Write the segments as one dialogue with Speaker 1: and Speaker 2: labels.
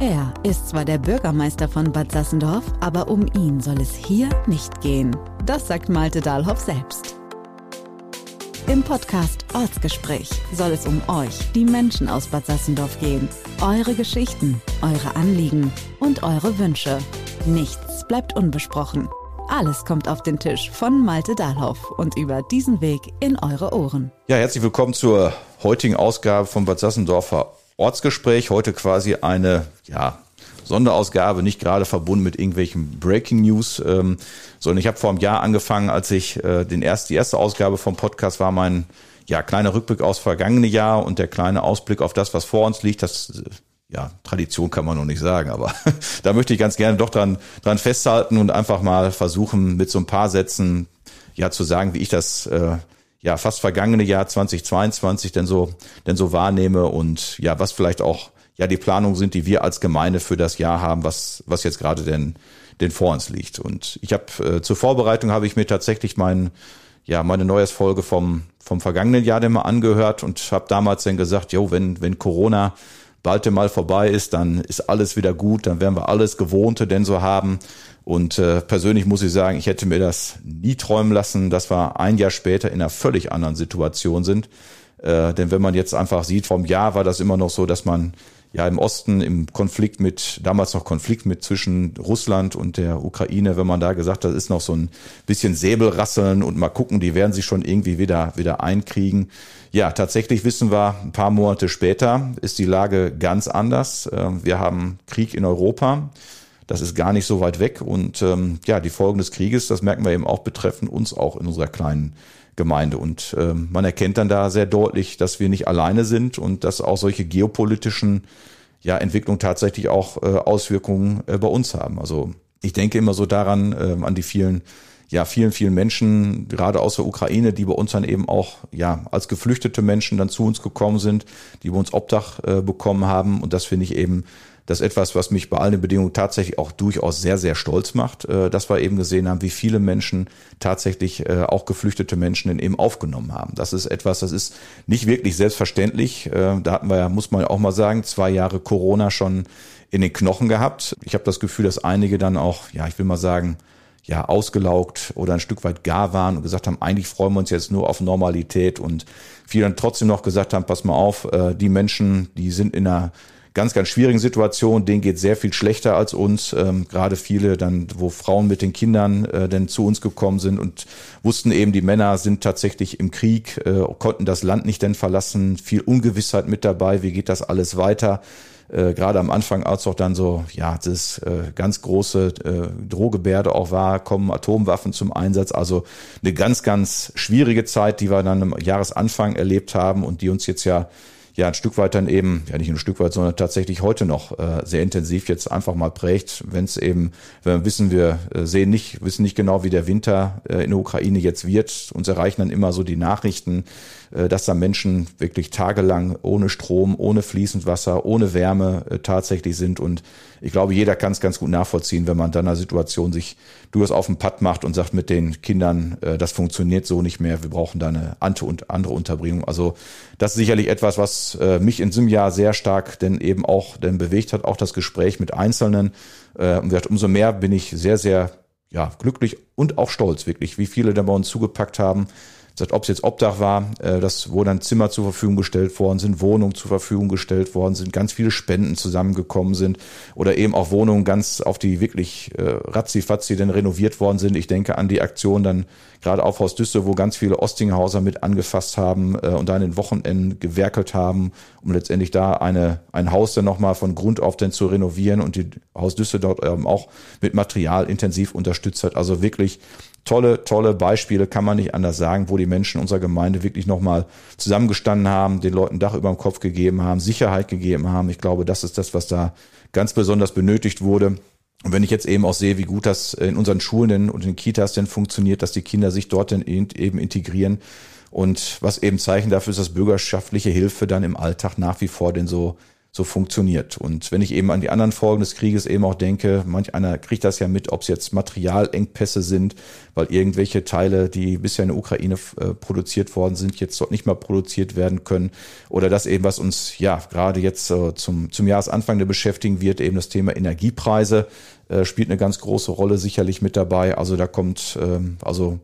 Speaker 1: Er ist zwar der Bürgermeister von Bad Sassendorf, aber um ihn soll es hier nicht gehen. Das sagt Malte Dahlhoff selbst. Im Podcast Ortsgespräch soll es um euch, die Menschen aus Bad Sassendorf gehen. Eure Geschichten, eure Anliegen und eure Wünsche. Nichts bleibt unbesprochen. Alles kommt auf den Tisch von Malte Dahlhoff und über diesen Weg in eure Ohren.
Speaker 2: Ja, herzlich willkommen zur heutigen Ausgabe vom Bad Sassendorfer Ortsgespräch. Heute quasi eine, ja, Sonderausgabe, nicht gerade verbunden mit irgendwelchen Breaking News, ähm, sondern ich habe vor einem Jahr angefangen, als ich äh, den erst, die erste Ausgabe vom Podcast war mein ja, kleiner Rückblick aufs vergangene Jahr und der kleine Ausblick auf das, was vor uns liegt. Das ja, Tradition kann man noch nicht sagen, aber da möchte ich ganz gerne doch dran, dran festhalten und einfach mal versuchen, mit so ein paar Sätzen ja zu sagen, wie ich das äh, ja fast vergangene Jahr 2022 denn so denn so wahrnehme und ja was vielleicht auch ja die Planungen sind, die wir als Gemeinde für das Jahr haben, was was jetzt gerade denn denn vor uns liegt. Und ich habe äh, zur Vorbereitung habe ich mir tatsächlich mein ja meine Neujahrsfolge vom vom vergangenen Jahr denn mal angehört und habe damals dann gesagt, jo, wenn wenn Corona bald mal vorbei ist, dann ist alles wieder gut, dann werden wir alles Gewohnte denn so haben. Und äh, persönlich muss ich sagen, ich hätte mir das nie träumen lassen, dass wir ein Jahr später in einer völlig anderen Situation sind. Äh, denn wenn man jetzt einfach sieht, vom Jahr war das immer noch so, dass man ja im Osten im Konflikt mit, damals noch Konflikt mit zwischen Russland und der Ukraine, wenn man da gesagt hat, ist noch so ein bisschen Säbelrasseln und mal gucken, die werden sich schon irgendwie wieder, wieder einkriegen. Ja, tatsächlich wissen wir, ein paar Monate später ist die Lage ganz anders. Ähm, wir haben Krieg in Europa. Das ist gar nicht so weit weg. Und ähm, ja, die Folgen des Krieges, das merken wir eben auch, betreffen uns auch in unserer kleinen Gemeinde. Und ähm, man erkennt dann da sehr deutlich, dass wir nicht alleine sind und dass auch solche geopolitischen ja, Entwicklungen tatsächlich auch äh, Auswirkungen äh, bei uns haben. Also ich denke immer so daran, äh, an die vielen ja, vielen, vielen Menschen, gerade aus der Ukraine, die bei uns dann eben auch, ja, als geflüchtete Menschen dann zu uns gekommen sind, die bei uns Obdach äh, bekommen haben. Und das finde ich eben das etwas, was mich bei allen Bedingungen tatsächlich auch durchaus sehr, sehr stolz macht, äh, dass wir eben gesehen haben, wie viele Menschen tatsächlich äh, auch geflüchtete Menschen in eben aufgenommen haben. Das ist etwas, das ist nicht wirklich selbstverständlich. Äh, da hatten wir ja, muss man auch mal sagen, zwei Jahre Corona schon in den Knochen gehabt. Ich habe das Gefühl, dass einige dann auch, ja, ich will mal sagen, ja, ausgelaugt oder ein Stück weit gar waren und gesagt haben, eigentlich freuen wir uns jetzt nur auf Normalität und viele dann trotzdem noch gesagt haben, pass mal auf, die Menschen, die sind in einer ganz, ganz schwierigen Situation, denen geht sehr viel schlechter als uns. Ähm, gerade viele dann, wo Frauen mit den Kindern äh, denn zu uns gekommen sind und wussten eben, die Männer sind tatsächlich im Krieg, äh, konnten das Land nicht denn verlassen, viel Ungewissheit mit dabei, wie geht das alles weiter? äh, gerade am Anfang, als auch dann so, ja, das äh, ganz große äh, Drohgebärde auch war, kommen Atomwaffen zum Einsatz. Also eine ganz, ganz schwierige Zeit, die wir dann am Jahresanfang erlebt haben und die uns jetzt ja ja ein Stück weit dann eben, ja nicht ein Stück weit, sondern tatsächlich heute noch äh, sehr intensiv jetzt einfach mal prägt, wenn es eben, wenn wir wissen, wir äh, sehen nicht, wissen nicht genau, wie der Winter äh, in der Ukraine jetzt wird. Uns erreichen dann immer so die Nachrichten, dass da Menschen wirklich tagelang ohne Strom, ohne fließend Wasser, ohne Wärme äh, tatsächlich sind. Und ich glaube, jeder kann es ganz gut nachvollziehen, wenn man dann einer Situation sich durchaus auf den Patt macht und sagt mit den Kindern, äh, das funktioniert so nicht mehr, wir brauchen da eine ante und andere Unterbringung. Also das ist sicherlich etwas, was mich in diesem Jahr sehr stark denn eben auch denn bewegt hat, auch das Gespräch mit Einzelnen. Und umso mehr bin ich sehr, sehr ja, glücklich und auch stolz, wirklich, wie viele da bei uns zugepackt haben, sagt, ob es jetzt Obdach war, äh, das, wo dann Zimmer zur Verfügung gestellt worden sind, Wohnungen zur Verfügung gestellt worden sind, ganz viele Spenden zusammengekommen sind oder eben auch Wohnungen ganz auf die wirklich äh, ratzi-fatzi denn renoviert worden sind. Ich denke an die Aktion dann gerade auf Haus Düsse, wo ganz viele Ostinghauser mit angefasst haben äh, und da in den Wochenenden gewerkelt haben, um letztendlich da eine, ein Haus dann nochmal von Grund auf denn zu renovieren und die Haus Düsse dort ähm, auch mit Material intensiv unterstützt hat. Also wirklich tolle, tolle Beispiele, kann man nicht anders sagen, wo die Menschen unserer Gemeinde wirklich nochmal zusammengestanden haben, den Leuten Dach über dem Kopf gegeben haben, Sicherheit gegeben haben. Ich glaube, das ist das, was da ganz besonders benötigt wurde. Und wenn ich jetzt eben auch sehe, wie gut das in unseren Schulen und in Kitas denn funktioniert, dass die Kinder sich dort denn eben integrieren und was eben Zeichen dafür ist, dass bürgerschaftliche Hilfe dann im Alltag nach wie vor denn so so funktioniert. Und wenn ich eben an die anderen Folgen des Krieges eben auch denke, manch einer kriegt das ja mit, ob es jetzt Materialengpässe sind, weil irgendwelche Teile, die bisher in der Ukraine äh, produziert worden sind, jetzt dort nicht mehr produziert werden können. Oder das eben, was uns ja gerade jetzt äh, zum, zum Jahresanfang beschäftigen wird, eben das Thema Energiepreise äh, spielt eine ganz große Rolle sicherlich mit dabei. Also da kommt, ähm, also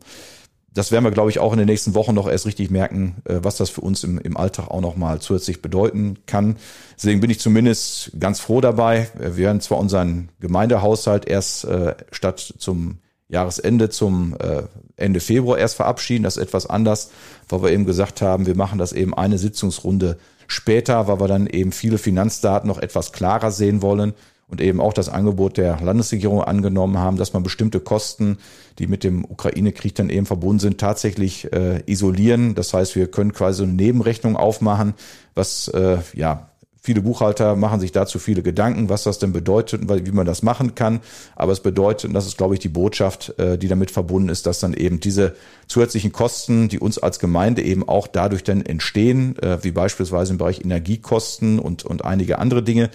Speaker 2: das werden wir, glaube ich, auch in den nächsten Wochen noch erst richtig merken, äh, was das für uns im, im Alltag auch nochmal zusätzlich bedeuten kann. Deswegen bin ich zumindest ganz froh dabei. Wir werden zwar unseren Gemeindehaushalt erst äh, statt zum Jahresende zum äh, Ende Februar erst verabschieden. Das ist etwas anders, weil wir eben gesagt haben, wir machen das eben eine Sitzungsrunde später, weil wir dann eben viele Finanzdaten noch etwas klarer sehen wollen und eben auch das Angebot der Landesregierung angenommen haben, dass man bestimmte Kosten, die mit dem Ukraine-Krieg dann eben verbunden sind, tatsächlich äh, isolieren. Das heißt, wir können quasi eine Nebenrechnung aufmachen, was äh, ja Viele Buchhalter machen sich dazu viele Gedanken, was das denn bedeutet und wie man das machen kann. Aber es bedeutet, und das ist, glaube ich, die Botschaft, äh, die damit verbunden ist, dass dann eben diese zusätzlichen Kosten, die uns als Gemeinde eben auch dadurch dann entstehen, äh, wie beispielsweise im Bereich Energiekosten und, und einige andere Dinge,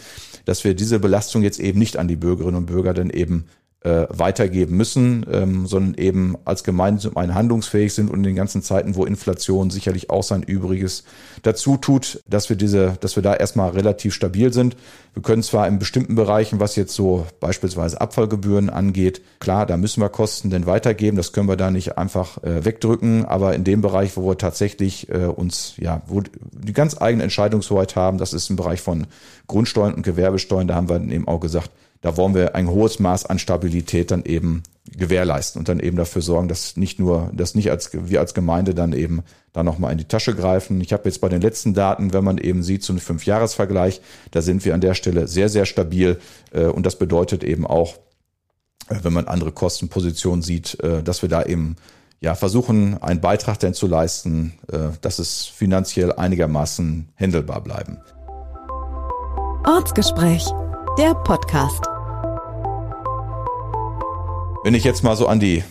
Speaker 2: dass wir diese Belastung jetzt eben nicht an die Bürgerinnen und Bürger dann eben äh, weitergeben müssen, ähm, sondern eben als Gemeinde zum einen handlungsfähig sind und in den ganzen Zeiten, wo Inflation sicherlich auch sein Übriges dazu tut, dass wir diese, dass wir da erstmal relativ stabil sind. Wir können zwar in bestimmten Bereichen, was jetzt so beispielsweise Abfallgebühren angeht, klar, da müssen wir Kosten denn weitergeben, das können wir da nicht einfach äh, wegdrücken, aber in dem Bereich, wo wir tatsächlich äh, uns, ja, wo die ganz eigene Entscheidungshoheit haben, das ist im Bereich von Grundsteuern und Gewerbesteuern, da haben wir eben auch gesagt, da wollen wir ein hohes Maß an Stabilität dann eben gewährleisten und dann eben dafür sorgen, dass nicht nur, dass nicht als wir als Gemeinde dann eben da nochmal in die Tasche greifen. Ich habe jetzt bei den letzten Daten, wenn man eben sieht, so einen Fünfjahresvergleich, da sind wir an der Stelle sehr, sehr stabil. Äh, und das bedeutet eben auch, äh, wenn man andere Kostenpositionen sieht, äh, dass wir da eben ja, versuchen, einen Beitrag denn zu leisten, dass es finanziell einigermaßen händelbar bleiben.
Speaker 1: Ortsgespräch der Podcast.
Speaker 2: Wenn ich jetzt mal so an die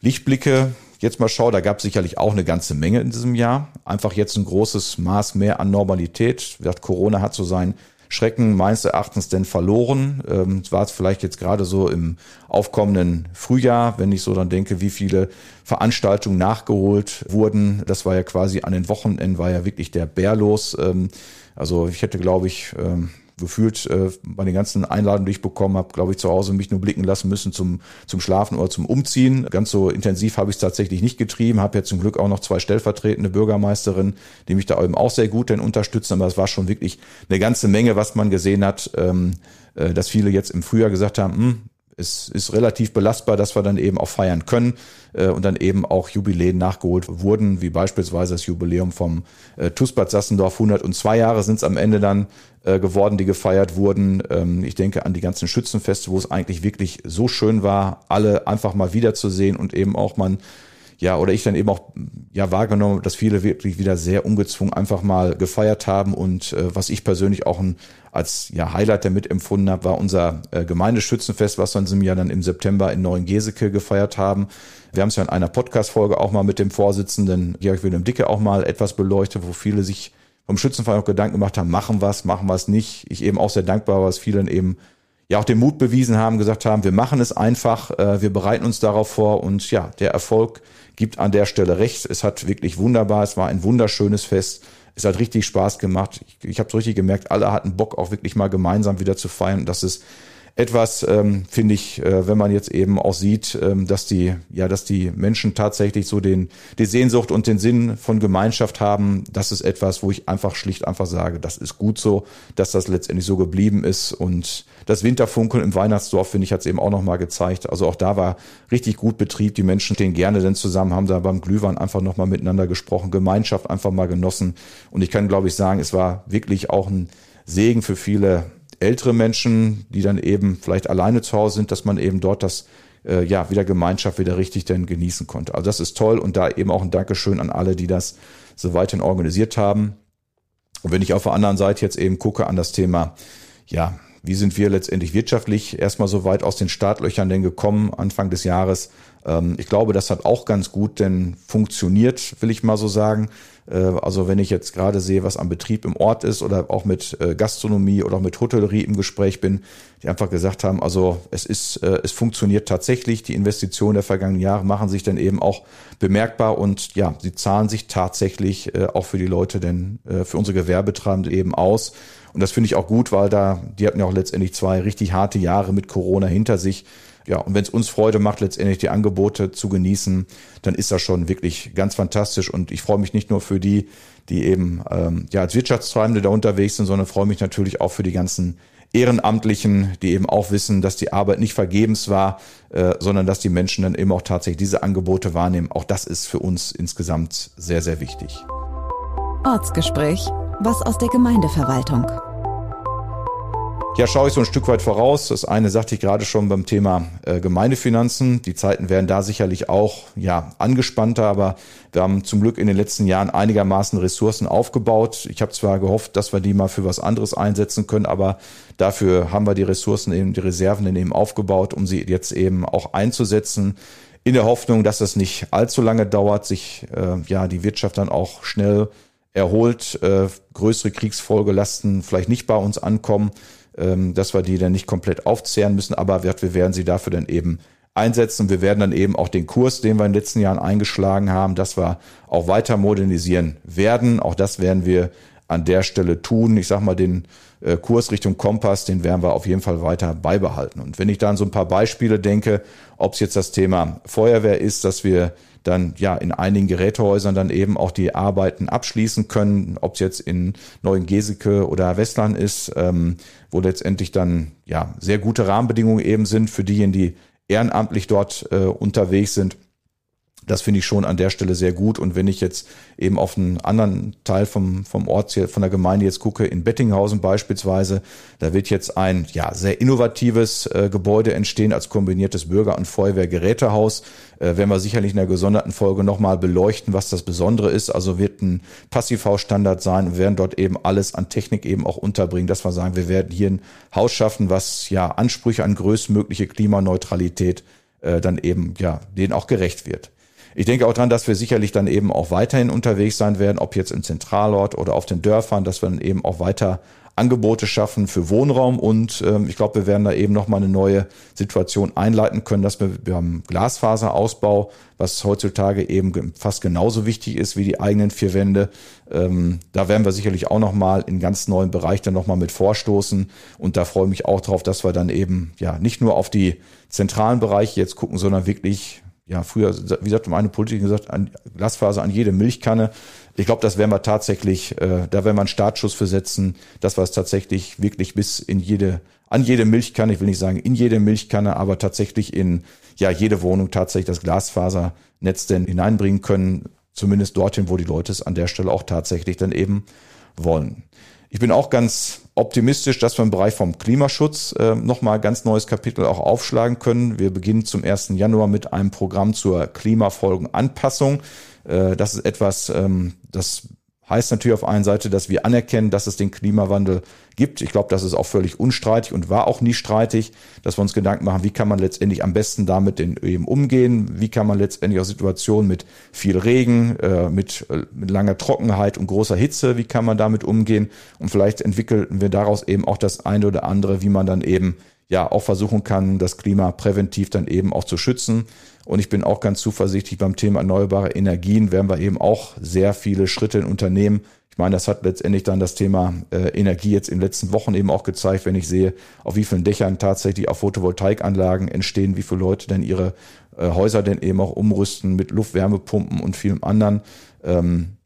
Speaker 2: Lichtblicke jetzt mal schaue, da gab es sicherlich auch eine ganze Menge in diesem Jahr. Einfach jetzt ein großes Maß mehr an Normalität. Corona hat so seinen Schrecken meines Erachtens denn verloren. Ähm, es war vielleicht jetzt gerade so im aufkommenden Frühjahr, wenn ich so dann denke, wie viele Veranstaltungen nachgeholt wurden. Das war ja quasi an den Wochenenden war ja wirklich der Bär los. Ähm, also ich hätte, glaube ich, ähm, gefühlt äh, bei den ganzen Einladungen, die ich bekommen habe, glaube ich, zu Hause mich nur blicken lassen müssen zum, zum Schlafen oder zum Umziehen. Ganz so intensiv habe ich es tatsächlich nicht getrieben, habe ja zum Glück auch noch zwei stellvertretende Bürgermeisterinnen, die mich da eben auch sehr gut denn unterstützen, aber es war schon wirklich eine ganze Menge, was man gesehen hat, ähm, äh, dass viele jetzt im Frühjahr gesagt haben, hm, es ist relativ belastbar, dass wir dann eben auch feiern können äh, und dann eben auch Jubiläen nachgeholt wurden, wie beispielsweise das Jubiläum vom äh, TUS Sassendorf. 102 Jahre sind es am Ende dann äh, geworden, die gefeiert wurden. Ähm, ich denke an die ganzen Schützenfeste, wo es eigentlich wirklich so schön war, alle einfach mal wiederzusehen und eben auch man ja, oder ich dann eben auch ja wahrgenommen, dass viele wirklich wieder sehr ungezwungen einfach mal gefeiert haben und äh, was ich persönlich auch ein, als ja Highlight damit empfunden habe, war unser äh, Gemeindeschützenfest, was wir in diesem Jahr dann im September in Neuengeseke gefeiert haben. Wir haben es ja in einer Podcast-Folge auch mal mit dem Vorsitzenden Georg Wilhelm Dicke auch mal etwas beleuchtet, wo viele sich vom Schützenverein auch Gedanken gemacht haben, machen was, machen was nicht. Ich eben auch sehr dankbar war, was vielen eben ja auch den Mut bewiesen haben, gesagt haben, wir machen es einfach, äh, wir bereiten uns darauf vor und ja, der Erfolg gibt an der Stelle recht. Es hat wirklich wunderbar, es war ein wunderschönes Fest. Es hat richtig Spaß gemacht. Ich, ich habe es richtig gemerkt, alle hatten Bock, auch wirklich mal gemeinsam wieder zu feiern. Das ist etwas, ähm, finde ich, äh, wenn man jetzt eben auch sieht, ähm, dass die, ja, dass die Menschen tatsächlich so den, die Sehnsucht und den Sinn von Gemeinschaft haben, das ist etwas, wo ich einfach schlicht einfach sage, das ist gut so, dass das letztendlich so geblieben ist und das Winterfunkeln im Weihnachtsdorf, finde ich, hat es eben auch nochmal gezeigt. Also auch da war richtig gut Betrieb. Die Menschen stehen gerne denn zusammen, haben da beim Glühwein einfach nochmal miteinander gesprochen, Gemeinschaft einfach mal genossen. Und ich kann, glaube ich, sagen, es war wirklich auch ein Segen für viele ältere Menschen, die dann eben vielleicht alleine zu Hause sind, dass man eben dort das äh, ja wieder Gemeinschaft wieder richtig dann genießen konnte. Also das ist toll und da eben auch ein Dankeschön an alle, die das so weiterhin organisiert haben. Und wenn ich auf der anderen Seite jetzt eben gucke an das Thema, ja, wie sind wir letztendlich wirtschaftlich erstmal so weit aus den Startlöchern denn gekommen Anfang des Jahres. Ähm, ich glaube, das hat auch ganz gut denn funktioniert, will ich mal so sagen. Äh, also wenn ich jetzt gerade sehe, was am Betrieb im Ort ist oder auch mit äh, Gastronomie oder auch mit Hotellerie im Gespräch bin, die einfach gesagt haben, also es ist, äh, es funktioniert tatsächlich. Die Investitionen der vergangenen Jahre machen sich dann eben auch bemerkbar und ja, sie zahlen sich tatsächlich auch für die Leute denn, für unsere Gewerbetreibende eben aus. Und das finde ich auch gut, weil da, die hatten ja auch letztendlich zwei richtig harte Jahre mit Corona hinter sich. Ja, und wenn es uns Freude macht, letztendlich die Angebote zu genießen, dann ist das schon wirklich ganz fantastisch. Und ich freue mich nicht nur für die, die eben ähm, ja als Wirtschaftstreibende da unterwegs sind, sondern freue mich natürlich auch für die ganzen Ehrenamtlichen, die eben auch wissen, dass die Arbeit nicht vergebens war, äh, sondern dass die Menschen dann eben auch tatsächlich diese Angebote wahrnehmen. Auch das ist für uns insgesamt sehr, sehr wichtig.
Speaker 1: Ortsgespräch, was aus der Gemeindeverwaltung.
Speaker 2: Ja, schaue ich so ein Stück weit voraus. Das eine sagte ich gerade schon beim Thema äh, Gemeindefinanzen. Die Zeiten werden da sicherlich auch ja angespannter, aber wir haben zum Glück in den letzten Jahren einigermaßen Ressourcen aufgebaut. Ich habe zwar gehofft, dass wir die mal für was anderes einsetzen können, aber dafür haben wir die Ressourcen eben, die Reserven eben aufgebaut, um sie jetzt eben auch einzusetzen. In der Hoffnung, dass es nicht allzu lange dauert, sich äh, ja die Wirtschaft dann auch schnell erholt, äh, größere Kriegsfolgelasten vielleicht nicht bei uns ankommen dass wir die dann nicht komplett aufzehren müssen, aber wir, wir werden sie dafür dann eben einsetzen. Wir werden dann eben auch den Kurs, den wir in den letzten Jahren eingeschlagen haben, dass wir auch weiter modernisieren werden. Auch das werden wir an der Stelle tun. Ich sag mal, den äh, Kurs Richtung Kompass, den werden wir auf jeden Fall weiter beibehalten. Und wenn ich da an so ein paar Beispiele denke, ob es jetzt das Thema Feuerwehr ist, dass wir dann ja in einigen Gerätehäusern dann eben auch die Arbeiten abschließen können, ob es jetzt in Neuengeseke oder Westland ist, ähm, wo letztendlich dann ja sehr gute Rahmenbedingungen eben sind für diejenigen, die ehrenamtlich dort äh, unterwegs sind. Das finde ich schon an der Stelle sehr gut. Und wenn ich jetzt eben auf einen anderen Teil vom, vom Ort hier, von der Gemeinde jetzt gucke, in Bettinghausen beispielsweise, da wird jetzt ein ja, sehr innovatives äh, Gebäude entstehen als kombiniertes Bürger- und Feuerwehrgerätehaus. Äh, werden wir sicherlich in der gesonderten Folge nochmal beleuchten, was das Besondere ist. Also wird ein Passivhausstandard sein. Wir werden dort eben alles an Technik eben auch unterbringen, dass wir sagen, wir werden hier ein Haus schaffen, was ja Ansprüche an größtmögliche Klimaneutralität äh, dann eben ja denen auch gerecht wird. Ich denke auch dran, dass wir sicherlich dann eben auch weiterhin unterwegs sein werden, ob jetzt im Zentralort oder auf den Dörfern, dass wir dann eben auch weiter Angebote schaffen für Wohnraum und ähm, ich glaube, wir werden da eben nochmal eine neue Situation einleiten können, dass wir, wir haben Glasfaserausbau, was heutzutage eben fast genauso wichtig ist wie die eigenen vier Wände. Ähm, da werden wir sicherlich auch nochmal in ganz neuen Bereich dann nochmal mit vorstoßen und da freue ich mich auch drauf, dass wir dann eben ja nicht nur auf die zentralen Bereiche jetzt gucken, sondern wirklich ja, früher, wie gesagt, meine Politiker gesagt, an Glasfaser an jede Milchkanne. Ich glaube, das werden wir tatsächlich, äh, da werden wir einen Startschuss für setzen, dass wir es tatsächlich wirklich bis in jede, an jede Milchkanne, ich will nicht sagen in jede Milchkanne, aber tatsächlich in ja jede Wohnung tatsächlich das Glasfasernetz denn hineinbringen können, zumindest dorthin, wo die Leute es an der Stelle auch tatsächlich dann eben wollen. Ich bin auch ganz optimistisch, dass wir im Bereich vom Klimaschutz äh, nochmal ganz neues Kapitel auch aufschlagen können. Wir beginnen zum 1. Januar mit einem Programm zur Klimafolgenanpassung. Äh, das ist etwas, ähm, das Heißt natürlich auf einer Seite, dass wir anerkennen, dass es den Klimawandel gibt. Ich glaube, das ist auch völlig unstreitig und war auch nie streitig, dass wir uns Gedanken machen, wie kann man letztendlich am besten damit eben umgehen, wie kann man letztendlich auch Situationen mit viel Regen, äh, mit, äh, mit langer Trockenheit und großer Hitze, wie kann man damit umgehen und vielleicht entwickeln wir daraus eben auch das eine oder andere, wie man dann eben ja auch versuchen kann, das Klima präventiv dann eben auch zu schützen. Und ich bin auch ganz zuversichtlich beim Thema erneuerbare Energien werden wir eben auch sehr viele Schritte in Unternehmen. Ich meine, das hat letztendlich dann das Thema äh, Energie jetzt in den letzten Wochen eben auch gezeigt, wenn ich sehe, auf wie vielen Dächern tatsächlich auch Photovoltaikanlagen entstehen, wie viele Leute denn ihre äh, Häuser denn eben auch umrüsten mit Luftwärmepumpen und vielem anderen. Ähm,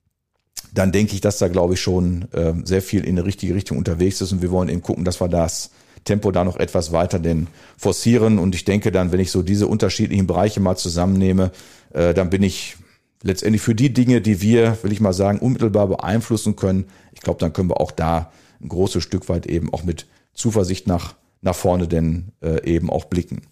Speaker 2: dann denke ich, dass da, glaube ich, schon äh, sehr viel in die richtige Richtung unterwegs ist und wir wollen eben gucken, dass wir das Tempo da noch etwas weiter denn forcieren. Und ich denke dann, wenn ich so diese unterschiedlichen Bereiche mal zusammennehme, äh, dann bin ich letztendlich für die Dinge, die wir, will ich mal sagen, unmittelbar beeinflussen können, ich glaube, dann können wir auch da ein großes Stück weit eben auch mit Zuversicht nach nach vorne denn äh, eben auch blicken.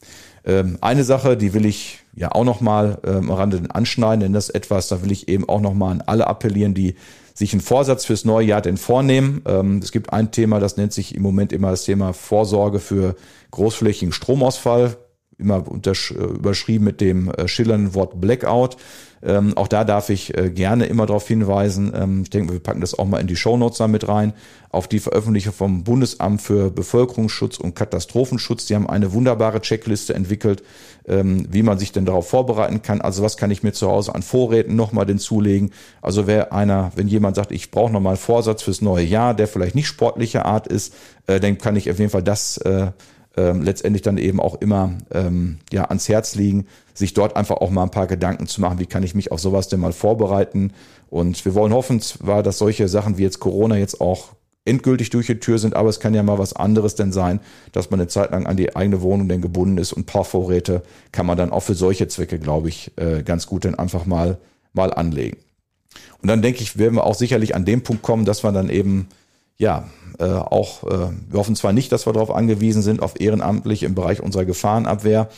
Speaker 2: Ähm, eine Sache, die will ich ja auch nochmal ähm, am Rande anschneiden, denn das ist etwas, da will ich eben auch nochmal an alle appellieren, die sich einen Vorsatz fürs neue Jahr denn vornehmen. Ähm, es gibt ein Thema, das nennt sich im Moment immer das Thema Vorsorge für großflächigen Stromausfall immer überschrieben mit dem äh, schillernden Wort Blackout. Ähm, auch da darf ich äh, gerne immer darauf hinweisen. Ähm, ich denke, wir packen das auch mal in die Shownotes da mit rein. Auf die Veröffentlichung vom Bundesamt für Bevölkerungsschutz und Katastrophenschutz. Die haben eine wunderbare Checkliste entwickelt, ähm, wie man sich denn darauf vorbereiten kann. Also was kann ich mir zu Hause an Vorräten nochmal denn zulegen? Also wer einer, wenn jemand sagt, ich brauche nochmal einen Vorsatz fürs neue Jahr, der vielleicht nicht sportlicher Art ist, äh, dann kann ich auf jeden Fall das äh, ähm, letztendlich dann eben auch immer ähm, ja ans Herz liegen, sich dort einfach auch mal ein paar Gedanken zu machen, wie kann ich mich auf sowas denn mal vorbereiten. Und wir wollen hoffen zwar, dass solche Sachen wie jetzt Corona jetzt auch endgültig durch die Tür sind, aber es kann ja mal was anderes denn sein, dass man eine Zeit lang an die eigene Wohnung denn gebunden ist und paar Vorräte kann man dann auch für solche Zwecke, glaube ich, äh, ganz gut dann einfach mal, mal anlegen. Und dann denke ich, werden wir auch sicherlich an dem Punkt kommen, dass man dann eben ja, äh, auch, äh, wir hoffen zwar nicht, dass wir darauf angewiesen sind, auf ehrenamtlich im Bereich unserer Gefahrenabwehr,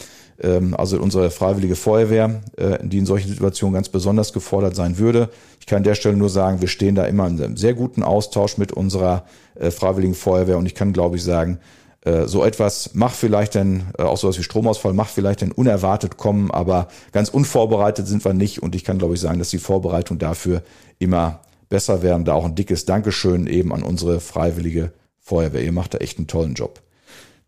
Speaker 2: ähm, also unsere freiwillige Feuerwehr, äh, die in solchen Situationen ganz besonders gefordert sein würde. Ich kann an der Stelle nur sagen, wir stehen da immer in einem sehr guten Austausch mit unserer äh, freiwilligen Feuerwehr und ich kann, glaube ich, sagen, äh, so etwas macht vielleicht dann, äh, auch sowas wie Stromausfall, macht vielleicht dann unerwartet kommen, aber ganz unvorbereitet sind wir nicht und ich kann, glaube ich, sagen, dass die Vorbereitung dafür immer besser werden. Da auch ein dickes Dankeschön eben an unsere freiwillige Feuerwehr. Ihr macht da echt einen tollen Job.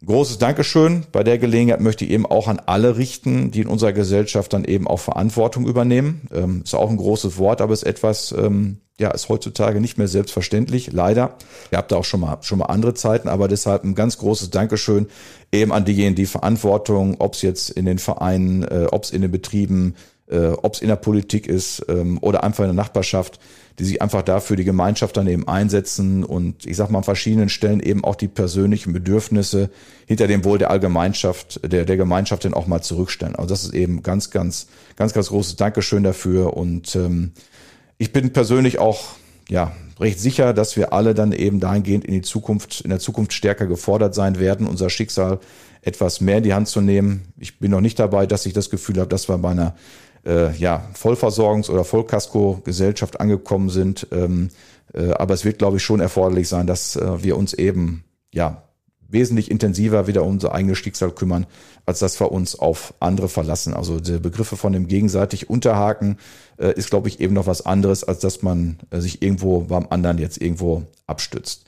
Speaker 2: großes Dankeschön. Bei der Gelegenheit möchte ich eben auch an alle richten, die in unserer Gesellschaft dann eben auch Verantwortung übernehmen. Ähm, ist auch ein großes Wort, aber ist etwas, ähm, ja, ist heutzutage nicht mehr selbstverständlich, leider. Ihr habt da auch schon mal, schon mal andere Zeiten, aber deshalb ein ganz großes Dankeschön eben an diejenigen, die Verantwortung, ob es jetzt in den Vereinen, äh, ob es in den Betrieben, äh, ob es in der Politik ist ähm, oder einfach in der Nachbarschaft, die sich einfach dafür die Gemeinschaft dann eben einsetzen und ich sag mal an verschiedenen Stellen eben auch die persönlichen Bedürfnisse hinter dem Wohl der Allgemeinschaft, der, der Gemeinschaft dann auch mal zurückstellen. Also das ist eben ganz, ganz, ganz, ganz großes Dankeschön dafür und ähm, ich bin persönlich auch ja recht sicher, dass wir alle dann eben dahingehend in die Zukunft, in der Zukunft stärker gefordert sein werden, unser Schicksal etwas mehr in die Hand zu nehmen. Ich bin noch nicht dabei, dass ich das Gefühl habe, dass wir bei einer äh, ja, Vollversorgungs- oder Vollkasko-Gesellschaft angekommen sind. Ähm, äh, aber es wird, glaube ich, schon erforderlich sein, dass äh, wir uns eben ja wesentlich intensiver wieder um unser eigenes Schicksal kümmern, als dass wir uns auf andere verlassen. Also die Begriffe von dem gegenseitig Unterhaken äh, ist, glaube ich, eben noch was anderes, als dass man äh, sich irgendwo beim anderen jetzt irgendwo abstützt.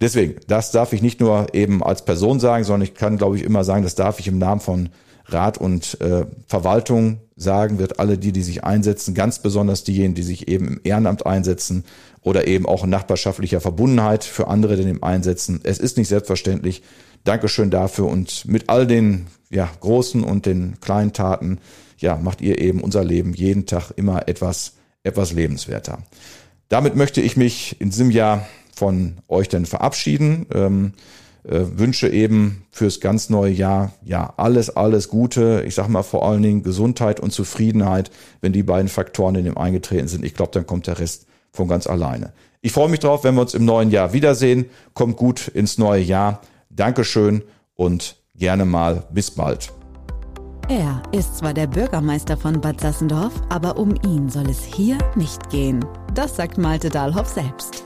Speaker 2: Deswegen, das darf ich nicht nur eben als Person sagen, sondern ich kann, glaube ich, immer sagen, das darf ich im Namen von Rat und äh, Verwaltung sagen, wird alle die, die sich einsetzen, ganz besonders diejenigen, die sich eben im Ehrenamt einsetzen oder eben auch in nachbarschaftlicher Verbundenheit für andere denn im einsetzen. Es ist nicht selbstverständlich. Dankeschön dafür und mit all den ja, großen und den kleinen Taten, ja, macht ihr eben unser Leben jeden Tag immer etwas, etwas lebenswerter. Damit möchte ich mich in diesem Jahr von euch dann verabschieden. Ähm, äh, wünsche eben fürs ganz neue Jahr ja alles, alles Gute. Ich sage mal vor allen Dingen Gesundheit und Zufriedenheit. Wenn die beiden Faktoren in dem eingetreten sind, ich glaube, dann kommt der Rest von ganz alleine. Ich freue mich drauf, wenn wir uns im neuen Jahr wiedersehen. Kommt gut ins neue Jahr. Dankeschön und gerne mal bis bald.
Speaker 1: Er ist zwar der Bürgermeister von Bad Sassendorf, aber um ihn soll es hier nicht gehen. Das sagt Malte Dahlhoff selbst.